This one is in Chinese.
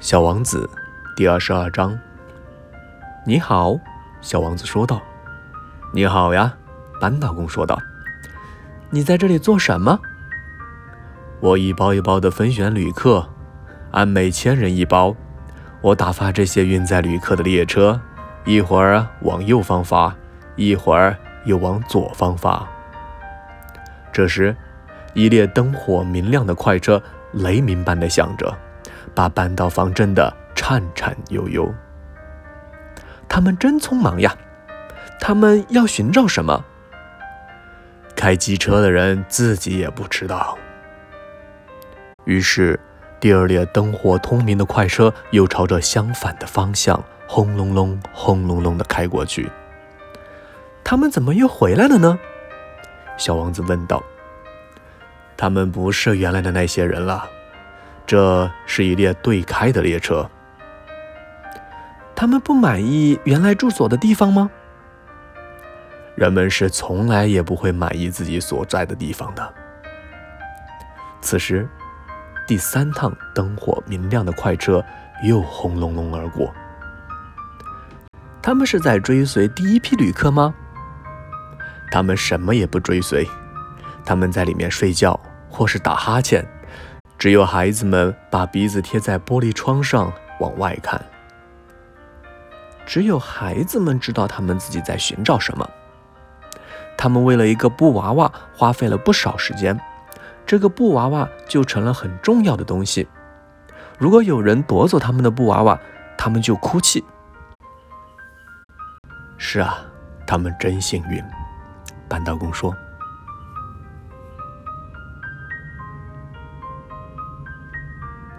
小王子，第二十二章。你好，小王子说道。你好呀，扳道工说道。你在这里做什么？我一包一包的分选旅客，按每千人一包。我打发这些运载旅客的列车，一会儿往右方发，一会儿又往左方发。这时，一列灯火明亮的快车雷鸣般的响着。把半岛房震得颤颤悠悠。他们真匆忙呀！他们要寻找什么？开机车的人自己也不知道。于是，第二列灯火通明的快车又朝着相反的方向轰隆隆、轰隆隆地开过去。他们怎么又回来了呢？小王子问道。他们不是原来的那些人了。这是一列对开的列车。他们不满意原来住所的地方吗？人们是从来也不会满意自己所在的地方的。此时，第三趟灯火明亮的快车又轰隆隆而过。他们是在追随第一批旅客吗？他们什么也不追随，他们在里面睡觉或是打哈欠。只有孩子们把鼻子贴在玻璃窗上往外看。只有孩子们知道他们自己在寻找什么。他们为了一个布娃娃花费了不少时间，这个布娃娃就成了很重要的东西。如果有人夺走他们的布娃娃，他们就哭泣。是啊，他们真幸运，扳道工说。